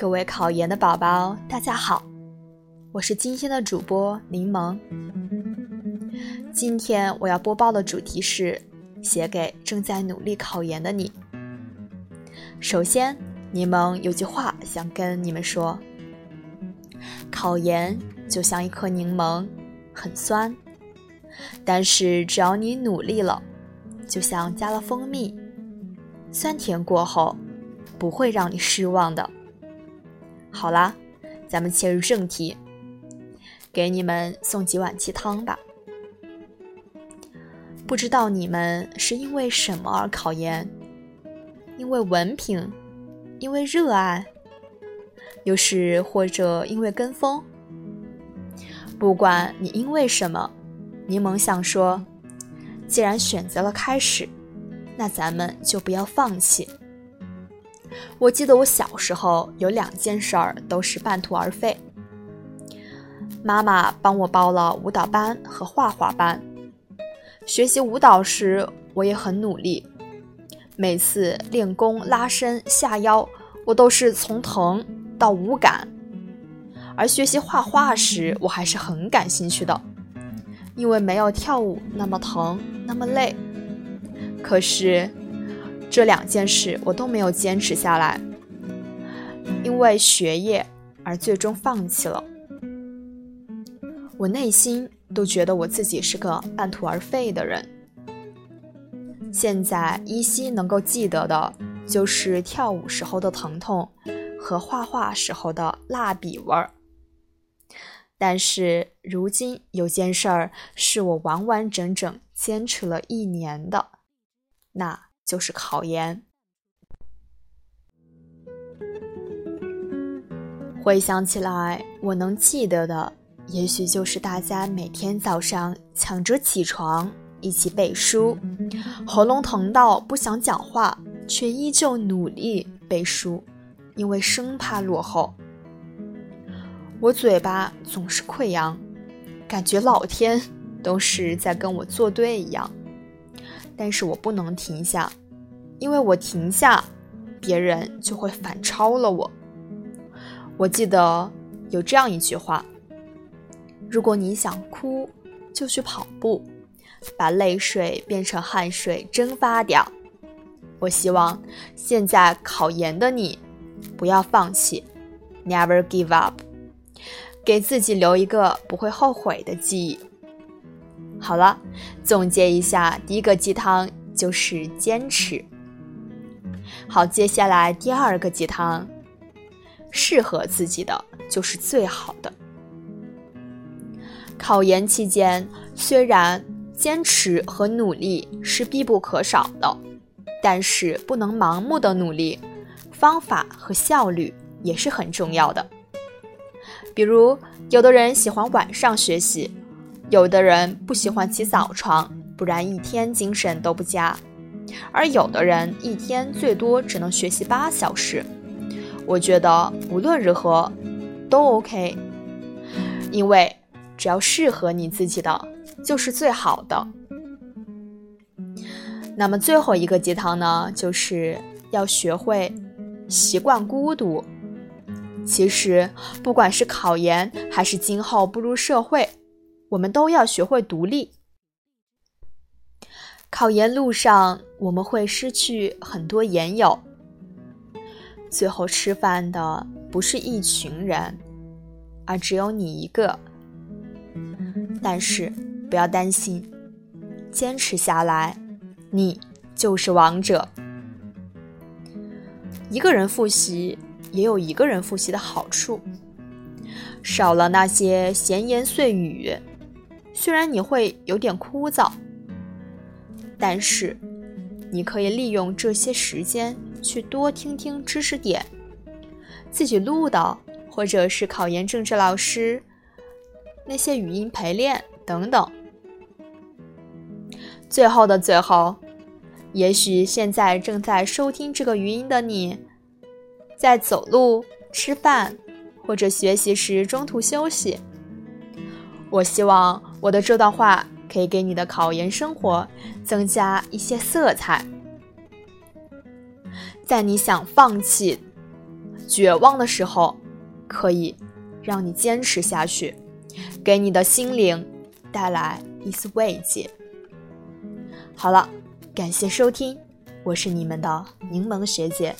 各位考研的宝宝，大家好，我是今天的主播柠檬。今天我要播报的主题是写给正在努力考研的你。首先，柠檬有句话想跟你们说：考研就像一颗柠檬，很酸，但是只要你努力了，就像加了蜂蜜，酸甜过后不会让你失望的。好啦，咱们切入正题，给你们送几碗鸡汤吧。不知道你们是因为什么而考研？因为文凭，因为热爱，又是或者因为跟风？不管你因为什么，柠檬想说，既然选择了开始，那咱们就不要放弃。我记得我小时候有两件事儿都是半途而废。妈妈帮我报了舞蹈班和画画班，学习舞蹈时我也很努力，每次练功、拉伸、下腰，我都是从疼到无感。而学习画画时，我还是很感兴趣的，因为没有跳舞那么疼，那么累。可是。这两件事我都没有坚持下来，因为学业而最终放弃了。我内心都觉得我自己是个半途而废的人。现在依稀能够记得的，就是跳舞时候的疼痛和画画时候的蜡笔味儿。但是如今有件事儿是我完完整整坚持了一年的，那。就是考研。回想起来，我能记得的，也许就是大家每天早上抢着起床，一起背书，喉咙疼到不想讲话，却依旧努力背书，因为生怕落后。我嘴巴总是溃疡，感觉老天都是在跟我作对一样，但是我不能停下。因为我停下，别人就会反超了我。我记得有这样一句话：如果你想哭，就去跑步，把泪水变成汗水蒸发掉。我希望现在考研的你不要放弃，Never give up，给自己留一个不会后悔的记忆。好了，总结一下，第一个鸡汤就是坚持。好，接下来第二个鸡汤，适合自己的就是最好的。考研期间，虽然坚持和努力是必不可少的，但是不能盲目的努力，方法和效率也是很重要的。比如，有的人喜欢晚上学习，有的人不喜欢起早床，不然一天精神都不佳。而有的人一天最多只能学习八小时，我觉得无论如何都 OK，因为只要适合你自己的就是最好的。那么最后一个鸡汤呢，就是要学会习惯孤独。其实不管是考研还是今后步入社会，我们都要学会独立。考研路上，我们会失去很多研友，最后吃饭的不是一群人，而只有你一个。但是不要担心，坚持下来，你就是王者。一个人复习也有一个人复习的好处，少了那些闲言碎语，虽然你会有点枯燥。但是，你可以利用这些时间去多听听知识点，自己录的，或者是考研政治老师那些语音陪练等等。最后的最后，也许现在正在收听这个语音的你，在走路、吃饭或者学习时中途休息。我希望我的这段话。可以给你的考研生活增加一些色彩。在你想放弃、绝望的时候，可以让你坚持下去，给你的心灵带来一丝慰藉。好了，感谢收听，我是你们的柠檬学姐。